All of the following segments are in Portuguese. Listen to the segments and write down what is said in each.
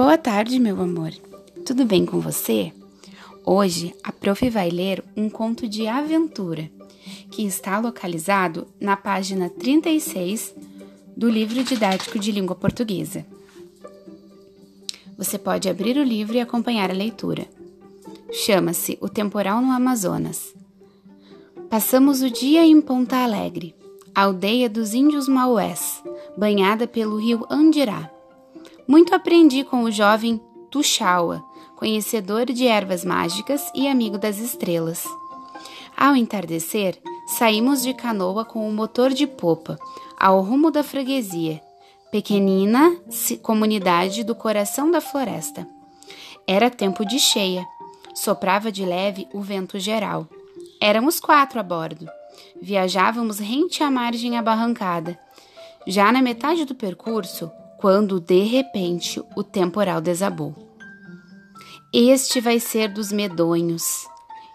Boa tarde, meu amor. Tudo bem com você? Hoje a prof vai ler um conto de aventura que está localizado na página 36 do livro didático de língua portuguesa. Você pode abrir o livro e acompanhar a leitura. Chama-se O Temporal no Amazonas. Passamos o dia em Ponta Alegre, aldeia dos índios Maués, banhada pelo rio Andirá. Muito aprendi com o jovem Tuxaua, conhecedor de ervas mágicas e amigo das estrelas. Ao entardecer, saímos de canoa com o motor de popa, ao rumo da freguesia, pequenina comunidade do coração da floresta. Era tempo de cheia, soprava de leve o vento geral. Éramos quatro a bordo. Viajávamos rente à margem abarrancada. Já na metade do percurso, quando de repente o temporal desabou. Este vai ser dos medonhos,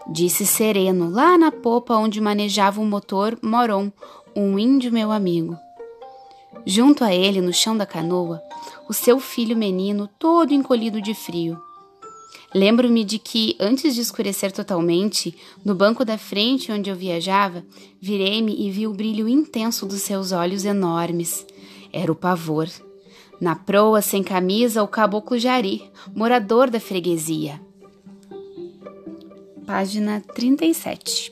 disse sereno, lá na popa onde manejava o motor Moron, um índio meu amigo. Junto a ele, no chão da canoa, o seu filho menino, todo encolhido de frio. Lembro-me de que, antes de escurecer totalmente, no banco da frente onde eu viajava, virei-me e vi o brilho intenso dos seus olhos enormes. Era o pavor. Na proa, sem camisa, o caboclo Jari, morador da freguesia. Página 37.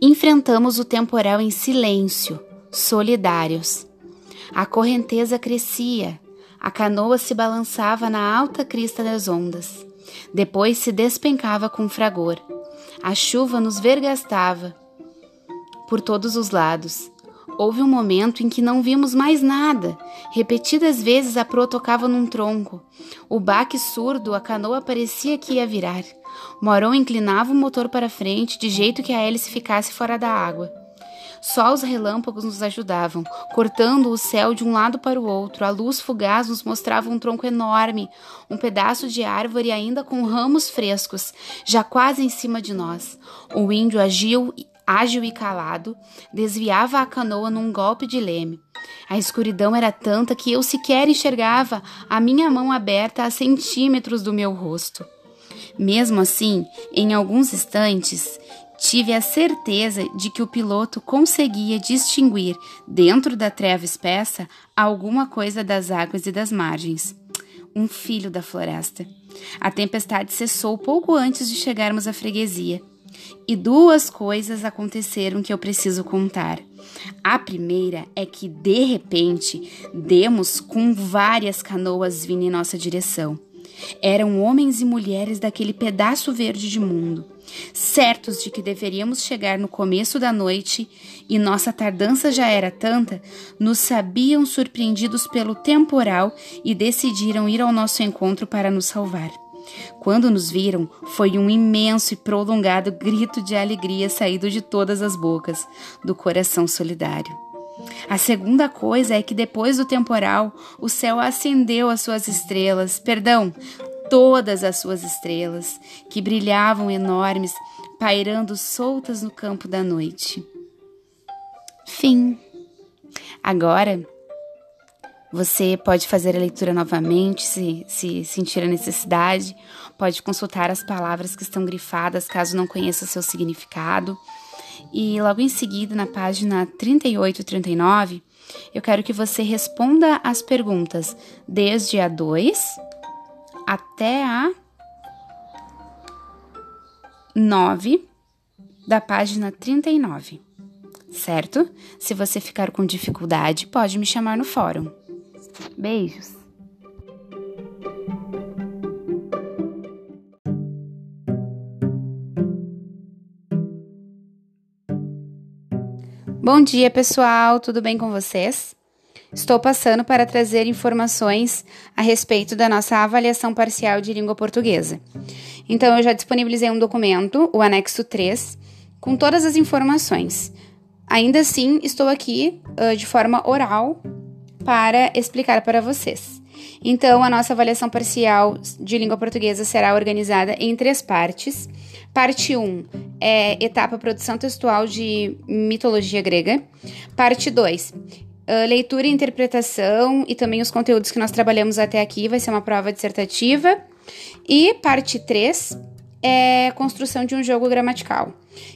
Enfrentamos o temporal em silêncio, solidários. A correnteza crescia, a canoa se balançava na alta crista das ondas. Depois se despencava com fragor. A chuva nos vergastava por todos os lados. Houve um momento em que não vimos mais nada. Repetidas vezes a proa tocava num tronco. O baque surdo, a canoa parecia que ia virar. Morão inclinava o motor para frente, de jeito que a hélice ficasse fora da água. Só os relâmpagos nos ajudavam, cortando o céu de um lado para o outro. A luz fugaz nos mostrava um tronco enorme, um pedaço de árvore ainda com ramos frescos, já quase em cima de nós. O índio agiu ágil e calado, desviava a canoa num golpe de leme. A escuridão era tanta que eu sequer enxergava a minha mão aberta a centímetros do meu rosto. Mesmo assim, em alguns instantes, tive a certeza de que o piloto conseguia distinguir, dentro da treva espessa, alguma coisa das águas e das margens. Um filho da floresta. A tempestade cessou pouco antes de chegarmos à freguesia. E duas coisas aconteceram que eu preciso contar. A primeira é que, de repente, demos com várias canoas vindo em nossa direção. Eram homens e mulheres daquele pedaço verde de mundo, certos de que deveríamos chegar no começo da noite e nossa tardança já era tanta, nos sabiam surpreendidos pelo temporal e decidiram ir ao nosso encontro para nos salvar. Quando nos viram, foi um imenso e prolongado grito de alegria saído de todas as bocas, do coração solidário. A segunda coisa é que depois do temporal, o céu acendeu as suas estrelas, perdão, todas as suas estrelas, que brilhavam enormes, pairando soltas no campo da noite. Fim. Agora, você pode fazer a leitura novamente se, se sentir a necessidade, pode consultar as palavras que estão grifadas caso não conheça seu significado. E logo em seguida, na página 38 e 39, eu quero que você responda as perguntas desde a 2 até a 9 da página 39, certo? Se você ficar com dificuldade, pode me chamar no fórum. Beijos! Bom dia, pessoal, tudo bem com vocês? Estou passando para trazer informações a respeito da nossa avaliação parcial de língua portuguesa. Então, eu já disponibilizei um documento, o anexo 3, com todas as informações. Ainda assim, estou aqui uh, de forma oral para explicar para vocês. Então, a nossa avaliação parcial de língua portuguesa será organizada em três partes. Parte 1 é etapa produção textual de mitologia grega. Parte 2, Uh, leitura e interpretação e também os conteúdos que nós trabalhamos até aqui vai ser uma prova dissertativa. E parte 3 é construção de um jogo gramatical.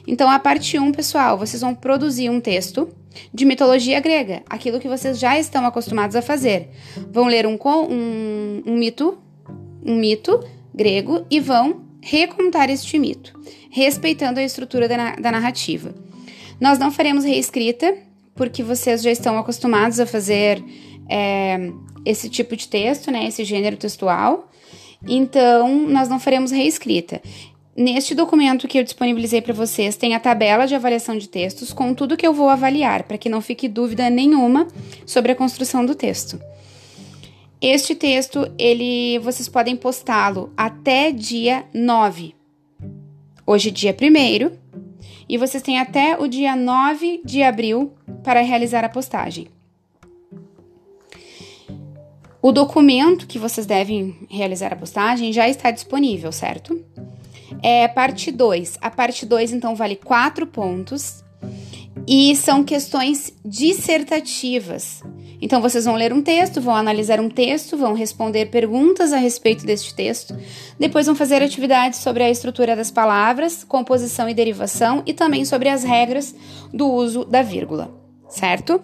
Então, a parte 1, pessoal, vocês vão produzir um texto de mitologia grega, aquilo que vocês já estão acostumados a fazer. Vão ler um, um, um mito, um mito grego e vão recontar este mito, respeitando a estrutura da, da narrativa. Nós não faremos reescrita, porque vocês já estão acostumados a fazer é, esse tipo de texto, né, esse gênero textual. Então, nós não faremos reescrita. Neste documento que eu disponibilizei para vocês, tem a tabela de avaliação de textos com tudo que eu vou avaliar, para que não fique dúvida nenhuma sobre a construção do texto. Este texto, ele vocês podem postá-lo até dia 9. Hoje dia 1 e vocês têm até o dia 9 de abril para realizar a postagem. O documento que vocês devem realizar a postagem já está disponível, certo? É parte 2. A parte 2, então, vale 4 pontos e são questões dissertativas. Então, vocês vão ler um texto, vão analisar um texto, vão responder perguntas a respeito deste texto, depois vão fazer atividades sobre a estrutura das palavras, composição e derivação e também sobre as regras do uso da vírgula, certo?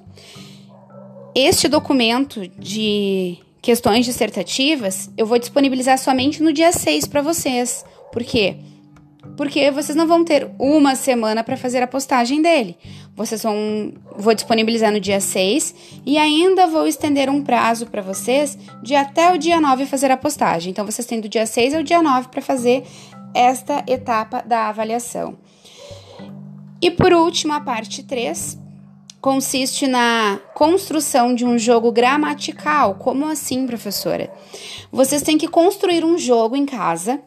Este documento de questões dissertativas, eu vou disponibilizar somente no dia 6 para vocês. Por quê? Porque vocês não vão ter uma semana para fazer a postagem dele. Vocês vão vou disponibilizar no dia 6 e ainda vou estender um prazo para vocês de até o dia 9 fazer a postagem. Então vocês têm do dia 6 ao dia 9 para fazer esta etapa da avaliação. E por último, a parte 3, consiste na construção de um jogo gramatical. Como assim, professora? Vocês têm que construir um jogo em casa.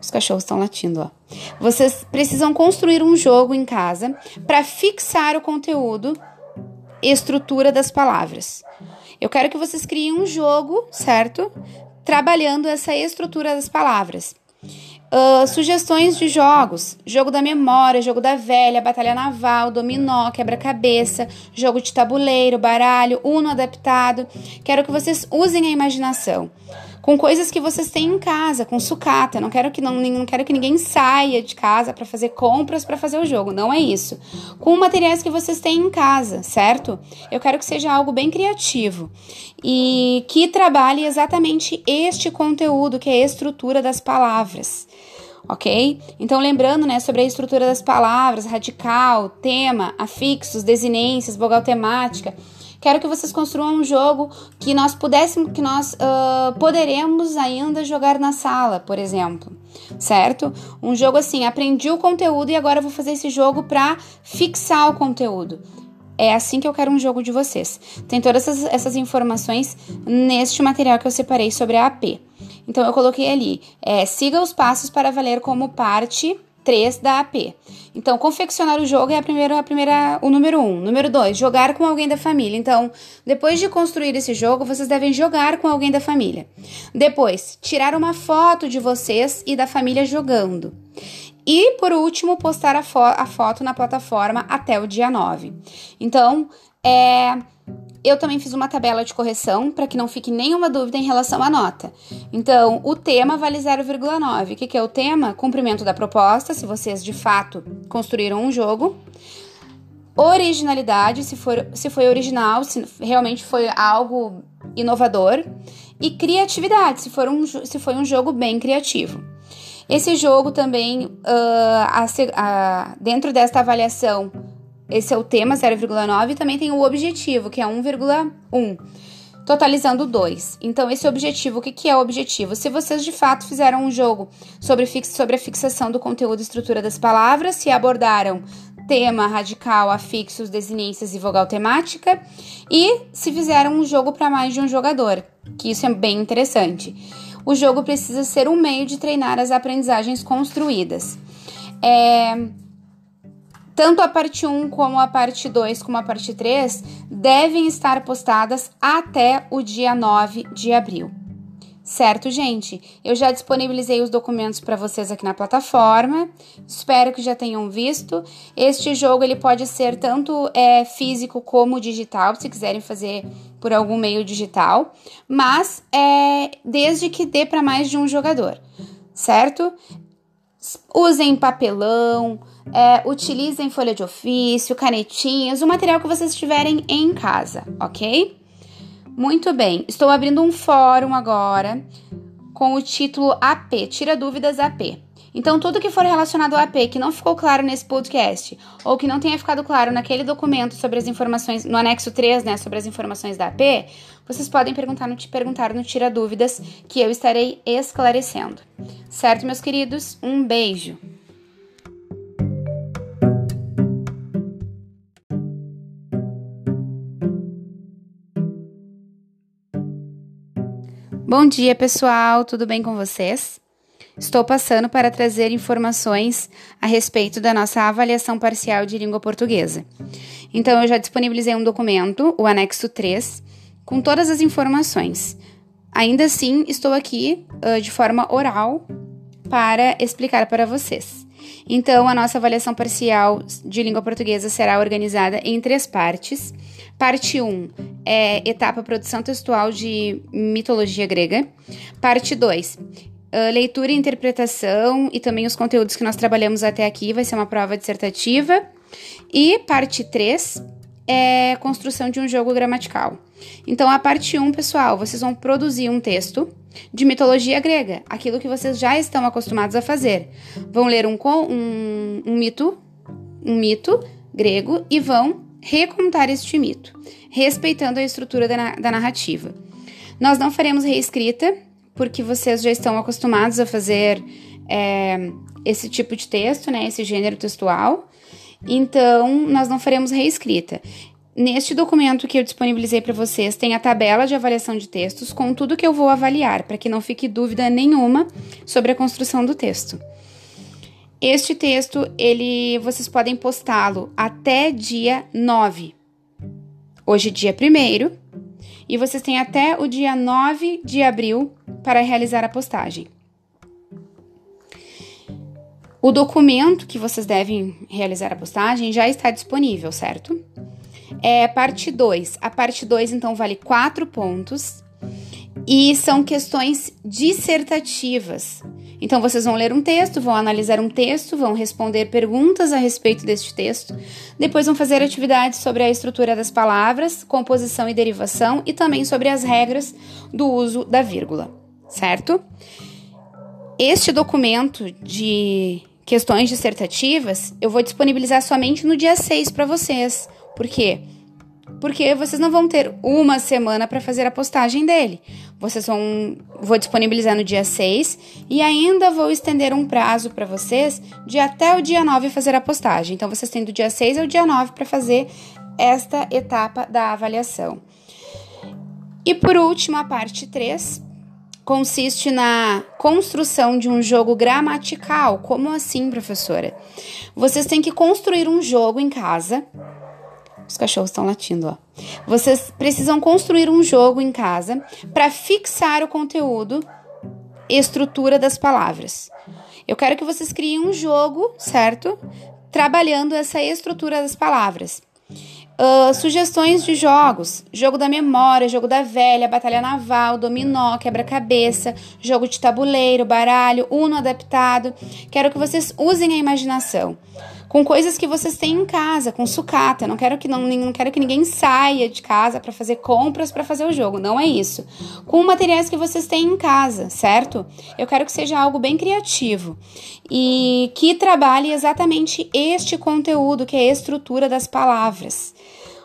Os cachorros estão latindo, ó. Vocês precisam construir um jogo em casa para fixar o conteúdo e estrutura das palavras. Eu quero que vocês criem um jogo, certo? Trabalhando essa estrutura das palavras. Uh, sugestões de jogos: jogo da memória, jogo da velha, batalha naval, dominó, quebra-cabeça, jogo de tabuleiro, baralho, uno adaptado. Quero que vocês usem a imaginação com coisas que vocês têm em casa, com sucata. Não quero que não, não quero que ninguém saia de casa para fazer compras para fazer o jogo. Não é isso. Com materiais que vocês têm em casa, certo? Eu quero que seja algo bem criativo e que trabalhe exatamente este conteúdo, que é a estrutura das palavras ok? Então, lembrando, né, sobre a estrutura das palavras, radical, tema, afixos, desinências, vogal temática. Quero que vocês construam um jogo que nós pudéssemos, que nós uh, poderemos ainda jogar na sala, por exemplo, certo? Um jogo assim, aprendi o conteúdo e agora vou fazer esse jogo para fixar o conteúdo. É assim que eu quero um jogo de vocês. Tem todas essas, essas informações neste material que eu separei sobre a AP. Então eu coloquei ali, é, siga os passos para valer como parte 3 da AP. Então, confeccionar o jogo é a primeira, a primeira, o número 1. Um. Número 2, jogar com alguém da família. Então, depois de construir esse jogo, vocês devem jogar com alguém da família. Depois, tirar uma foto de vocês e da família jogando. E, por último, postar a, fo a foto na plataforma até o dia 9. Então, é eu também fiz uma tabela de correção para que não fique nenhuma dúvida em relação à nota. Então, o tema vale 0,9. O que, que é o tema? Cumprimento da proposta, se vocês de fato construíram um jogo. Originalidade, se, for, se foi original, se realmente foi algo inovador. E criatividade, se, for um, se foi um jogo bem criativo. Esse jogo também, uh, a, a, dentro desta avaliação, esse é o tema 0,9 e também tem o objetivo, que é 1,1, totalizando 2. Então, esse objetivo, o que, que é o objetivo? Se vocês de fato fizeram um jogo sobre, sobre a fixação do conteúdo e estrutura das palavras, se abordaram tema, radical, afixos, desinências e vogal temática, e se fizeram um jogo para mais de um jogador, que isso é bem interessante. O jogo precisa ser um meio de treinar as aprendizagens construídas. É tanto a parte 1 como a parte 2 como a parte 3 devem estar postadas até o dia 9 de abril, Certo, gente? Eu já disponibilizei os documentos para vocês aqui na plataforma. Espero que já tenham visto. Este jogo ele pode ser tanto é, físico como digital, se quiserem fazer por algum meio digital, mas é, desde que dê para mais de um jogador, certo? Usem papelão, é, utilizem folha de ofício, canetinhas, o material que vocês tiverem em casa, ok? Muito bem, estou abrindo um fórum agora com o título AP, Tira Dúvidas AP. Então, tudo que for relacionado ao AP que não ficou claro nesse podcast, ou que não tenha ficado claro naquele documento sobre as informações, no anexo 3, né, sobre as informações da AP, vocês podem perguntar no, perguntar no Tira Dúvidas, que eu estarei esclarecendo. Certo, meus queridos? Um beijo! Bom dia, pessoal, tudo bem com vocês? Estou passando para trazer informações a respeito da nossa avaliação parcial de língua portuguesa. Então, eu já disponibilizei um documento, o anexo 3, com todas as informações. Ainda assim, estou aqui uh, de forma oral para explicar para vocês. Então, a nossa avaliação parcial de língua portuguesa será organizada em três partes. Parte 1 é etapa produção textual de mitologia grega. Parte 2, Uh, leitura e interpretação e também os conteúdos que nós trabalhamos até aqui, vai ser uma prova dissertativa. E parte 3 é construção de um jogo gramatical. Então, a parte 1, pessoal, vocês vão produzir um texto de mitologia grega, aquilo que vocês já estão acostumados a fazer. Vão ler um, um, um mito, um mito grego e vão recontar este mito, respeitando a estrutura da, da narrativa. Nós não faremos reescrita, porque vocês já estão acostumados a fazer é, esse tipo de texto, né, esse gênero textual. Então, nós não faremos reescrita. Neste documento que eu disponibilizei para vocês, tem a tabela de avaliação de textos com tudo que eu vou avaliar, para que não fique dúvida nenhuma sobre a construção do texto. Este texto, ele vocês podem postá-lo até dia 9. Hoje dia 1 e vocês têm até o dia 9 de abril para realizar a postagem. O documento que vocês devem realizar a postagem já está disponível, certo? É parte 2. A parte 2, então, vale 4 pontos e são questões dissertativas. Então, vocês vão ler um texto, vão analisar um texto, vão responder perguntas a respeito deste texto, depois vão fazer atividades sobre a estrutura das palavras, composição e derivação e também sobre as regras do uso da vírgula, certo? Este documento de questões dissertativas eu vou disponibilizar somente no dia 6 para vocês. Por quê? porque vocês não vão ter uma semana para fazer a postagem dele. Vocês vão vou disponibilizar no dia 6 e ainda vou estender um prazo para vocês de até o dia 9 fazer a postagem. Então vocês têm do dia 6 ao dia 9 para fazer esta etapa da avaliação. E por último, a parte 3 consiste na construção de um jogo gramatical. Como assim, professora? Vocês têm que construir um jogo em casa os cachorros estão latindo, ó. Vocês precisam construir um jogo em casa para fixar o conteúdo e estrutura das palavras. Eu quero que vocês criem um jogo, certo? Trabalhando essa estrutura das palavras. Uh, sugestões de jogos: jogo da memória, jogo da velha, batalha naval, dominó, quebra-cabeça, jogo de tabuleiro, baralho, uno adaptado. Quero que vocês usem a imaginação com coisas que vocês têm em casa, com sucata. Não quero que não, não quero que ninguém saia de casa para fazer compras para fazer o jogo. Não é isso. Com materiais que vocês têm em casa, certo? Eu quero que seja algo bem criativo e que trabalhe exatamente este conteúdo, que é a estrutura das palavras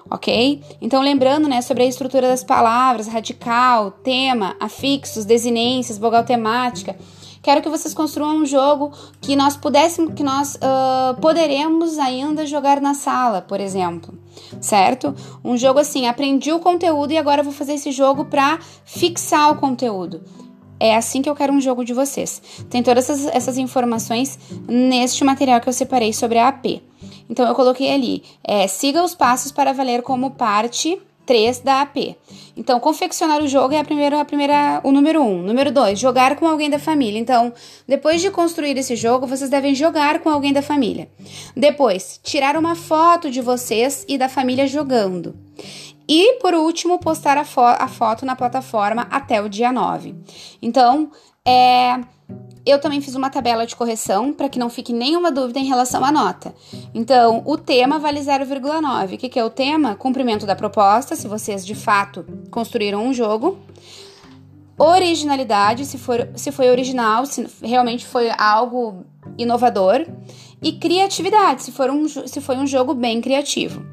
ok? Então, lembrando, né, sobre a estrutura das palavras, radical, tema, afixos, desinências, vogal temática. Quero que vocês construam um jogo que nós pudéssemos, que nós uh, poderemos ainda jogar na sala, por exemplo, certo? Um jogo assim, aprendi o conteúdo e agora vou fazer esse jogo para fixar o conteúdo. É assim que eu quero um jogo de vocês. Tem todas essas, essas informações neste material que eu separei sobre a AP. Então eu coloquei ali, é, siga os passos para valer como parte 3 da AP. Então, confeccionar o jogo é a primeira, a primeira, o número 1. Um. Número 2, jogar com alguém da família. Então, depois de construir esse jogo, vocês devem jogar com alguém da família. Depois, tirar uma foto de vocês e da família jogando. E, por último, postar a, fo a foto na plataforma até o dia 9. Então, é eu também fiz uma tabela de correção para que não fique nenhuma dúvida em relação à nota. Então, o tema vale 0,9. O que, que é o tema? Cumprimento da proposta, se vocês de fato construíram um jogo. Originalidade, se, for, se foi original, se realmente foi algo inovador. E criatividade, se, for um, se foi um jogo bem criativo.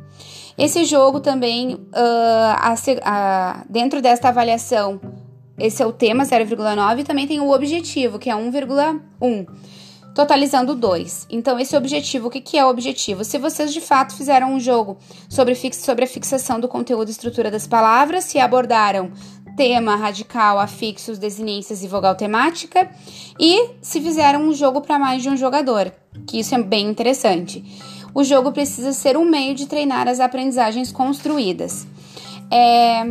Esse jogo também, uh, a, a, dentro desta avaliação, esse é o tema 0,9 e também tem o objetivo, que é 1,1, totalizando 2. Então, esse objetivo, o que, que é o objetivo? Se vocês de fato fizeram um jogo sobre, sobre a fixação do conteúdo e estrutura das palavras, se abordaram tema, radical, afixos, desinências e vogal temática, e se fizeram um jogo para mais de um jogador, que isso é bem interessante. O jogo precisa ser um meio de treinar as aprendizagens construídas. É,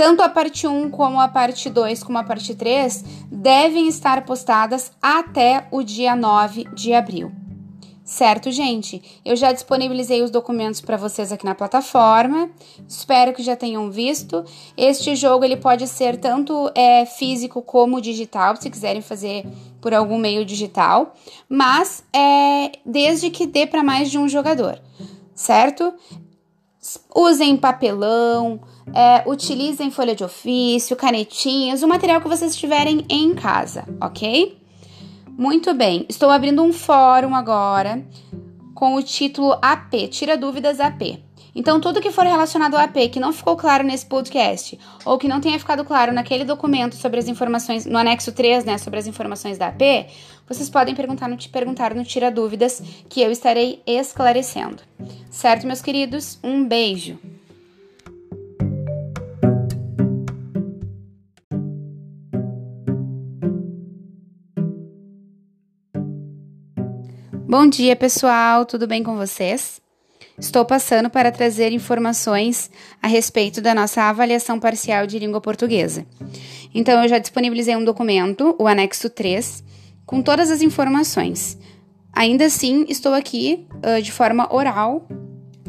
tanto a parte 1 como a parte 2 como a parte 3 devem estar postadas até o dia 9 de abril. Certo, gente? Eu já disponibilizei os documentos para vocês aqui na plataforma. Espero que já tenham visto. Este jogo ele pode ser tanto é, físico como digital, se quiserem fazer por algum meio digital, mas é, desde que dê para mais de um jogador, certo? Usem papelão, é, utilizem folha de ofício, canetinhas, o material que vocês tiverem em casa, ok? Muito bem, estou abrindo um fórum agora com o título AP, Tira Dúvidas AP. Então, tudo que for relacionado ao AP que não ficou claro nesse podcast, ou que não tenha ficado claro naquele documento sobre as informações, no anexo 3, né, sobre as informações da AP, vocês podem perguntar no, perguntar no Tira Dúvidas, que eu estarei esclarecendo. Certo, meus queridos? Um beijo! Bom dia, pessoal, tudo bem com vocês? Estou passando para trazer informações a respeito da nossa avaliação parcial de língua portuguesa. Então, eu já disponibilizei um documento, o anexo 3, com todas as informações. Ainda assim, estou aqui uh, de forma oral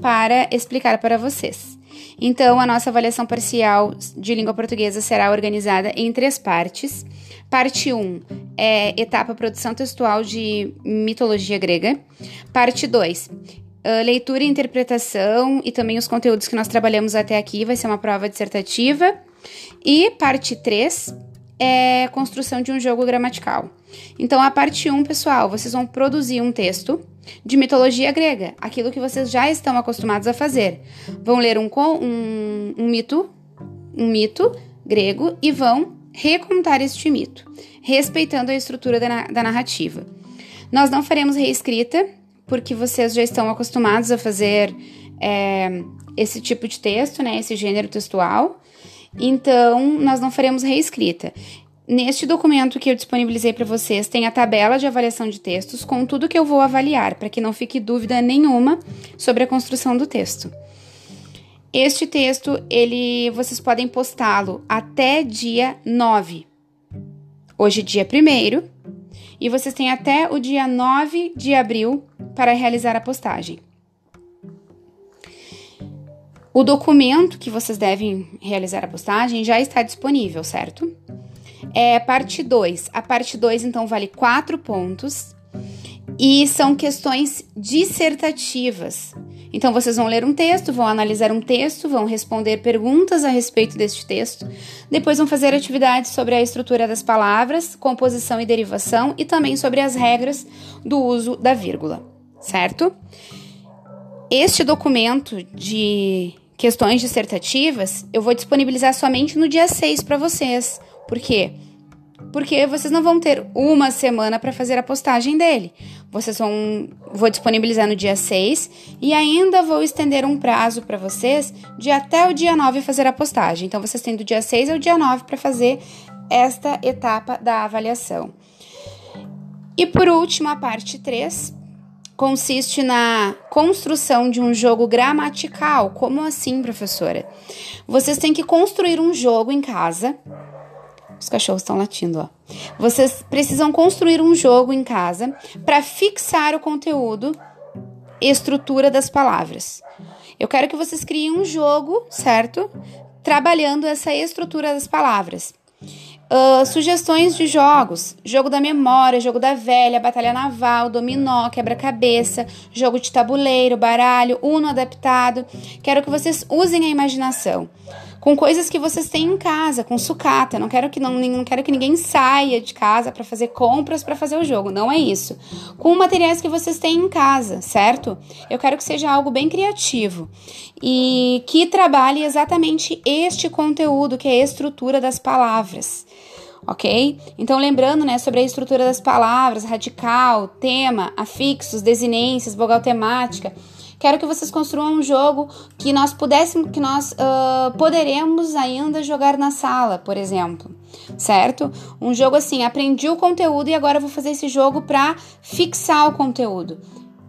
para explicar para vocês. Então, a nossa avaliação parcial de língua portuguesa será organizada em três partes. Parte 1 é etapa produção textual de mitologia grega. Parte 2, Uh, leitura e interpretação e também os conteúdos que nós trabalhamos até aqui, vai ser uma prova dissertativa. E parte 3 é construção de um jogo gramatical. Então, a parte 1, pessoal, vocês vão produzir um texto de mitologia grega, aquilo que vocês já estão acostumados a fazer. Vão ler um, um, um mito, um mito grego e vão recontar este mito, respeitando a estrutura da, da narrativa. Nós não faremos reescrita, porque vocês já estão acostumados a fazer é, esse tipo de texto, né, esse gênero textual. Então, nós não faremos reescrita. Neste documento que eu disponibilizei para vocês, tem a tabela de avaliação de textos com tudo que eu vou avaliar, para que não fique dúvida nenhuma sobre a construção do texto. Este texto, ele vocês podem postá-lo até dia 9. Hoje dia 1 e vocês têm até o dia 9 de abril para realizar a postagem. O documento que vocês devem realizar a postagem já está disponível, certo? É parte 2. A parte 2, então, vale 4 pontos e são questões dissertativas. Então, vocês vão ler um texto, vão analisar um texto, vão responder perguntas a respeito deste texto, depois vão fazer atividades sobre a estrutura das palavras, composição e derivação e também sobre as regras do uso da vírgula, certo? Este documento de questões dissertativas eu vou disponibilizar somente no dia 6 para vocês. Por quê? porque vocês não vão ter uma semana para fazer a postagem dele. Vocês vão vou disponibilizar no dia 6 e ainda vou estender um prazo para vocês de até o dia 9 fazer a postagem. Então vocês têm do dia 6 ao dia 9 para fazer esta etapa da avaliação. E por último, a parte 3, consiste na construção de um jogo gramatical. Como assim, professora? Vocês têm que construir um jogo em casa. Os cachorros estão latindo, ó. Vocês precisam construir um jogo em casa para fixar o conteúdo e estrutura das palavras. Eu quero que vocês criem um jogo, certo? Trabalhando essa estrutura das palavras. Uh, sugestões de jogos: jogo da memória, jogo da velha, batalha naval, dominó, quebra-cabeça, jogo de tabuleiro, baralho, uno adaptado. Quero que vocês usem a imaginação com coisas que vocês têm em casa, com sucata. Não quero que não, não quero que ninguém saia de casa para fazer compras para fazer o jogo. Não é isso. Com materiais que vocês têm em casa, certo? Eu quero que seja algo bem criativo e que trabalhe exatamente este conteúdo, que é a estrutura das palavras ok? Então, lembrando, né, sobre a estrutura das palavras, radical, tema, afixos, desinências, vogal temática, Quero que vocês construam um jogo que nós pudéssemos, que nós uh, poderemos ainda jogar na sala, por exemplo, certo? Um jogo assim, aprendi o conteúdo e agora vou fazer esse jogo para fixar o conteúdo.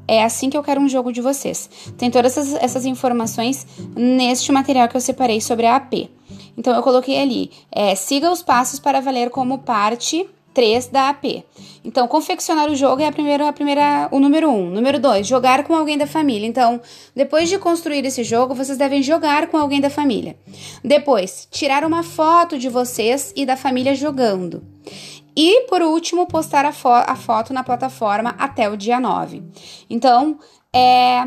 É assim que eu quero um jogo de vocês. Tem todas essas, essas informações neste material que eu separei sobre a AP. Então eu coloquei ali, é, siga os passos para valer como parte 3 da AP. Então, confeccionar o jogo é a primeira, a primeira, o número 1. Um. Número 2, jogar com alguém da família. Então, depois de construir esse jogo, vocês devem jogar com alguém da família. Depois, tirar uma foto de vocês e da família jogando. E, por último, postar a, fo a foto na plataforma até o dia 9. Então, é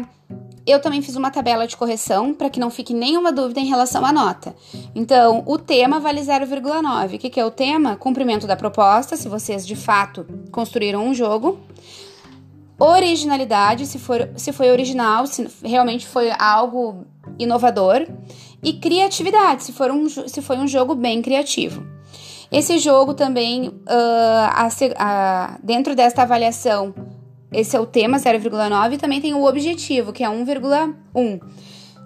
eu também fiz uma tabela de correção para que não fique nenhuma dúvida em relação à nota. Então, o tema vale 0,9. O que, que é o tema? Cumprimento da proposta, se vocês de fato construíram um jogo. Originalidade, se, for, se foi original, se realmente foi algo inovador. E criatividade, se, for um, se foi um jogo bem criativo. Esse jogo também, uh, a, a, dentro desta avaliação, esse é o tema 0,9 e também tem o objetivo, que é 1,1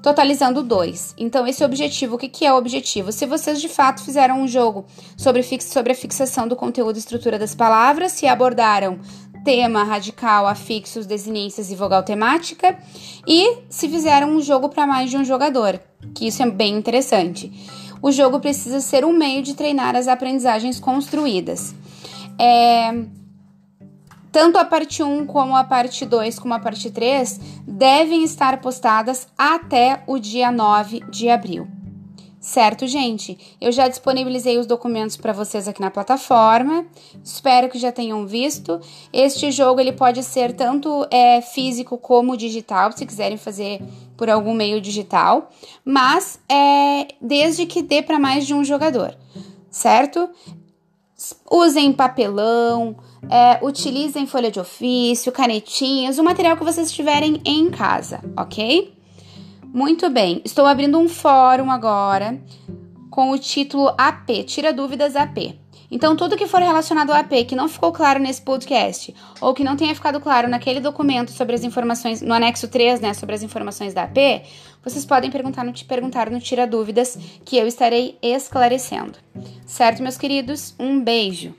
totalizando 2. Então, esse objetivo, o que, que é o objetivo? Se vocês de fato fizeram um jogo sobre, fix, sobre a fixação do conteúdo e estrutura das palavras, se abordaram tema, radical, afixos, desinências e vogal temática, e se fizeram um jogo para mais de um jogador, que isso é bem interessante. O jogo precisa ser um meio de treinar as aprendizagens construídas. É, tanto a parte 1 como a parte 2 como a parte 3 devem estar postadas até o dia 9 de abril. Certo, gente? Eu já disponibilizei os documentos para vocês aqui na plataforma. Espero que já tenham visto. Este jogo ele pode ser tanto é, físico como digital, se quiserem fazer por algum meio digital, mas é, desde que dê para mais de um jogador, certo? Usem papelão, é, utilizem folha de ofício, canetinhas, o material que vocês tiverem em casa, ok? Muito bem, estou abrindo um fórum agora com o título AP, Tira Dúvidas AP. Então, tudo que for relacionado ao AP que não ficou claro nesse podcast, ou que não tenha ficado claro naquele documento sobre as informações, no anexo 3, né, sobre as informações da AP, vocês podem perguntar no, perguntar no Tira Dúvidas, que eu estarei esclarecendo. Certo, meus queridos? Um beijo!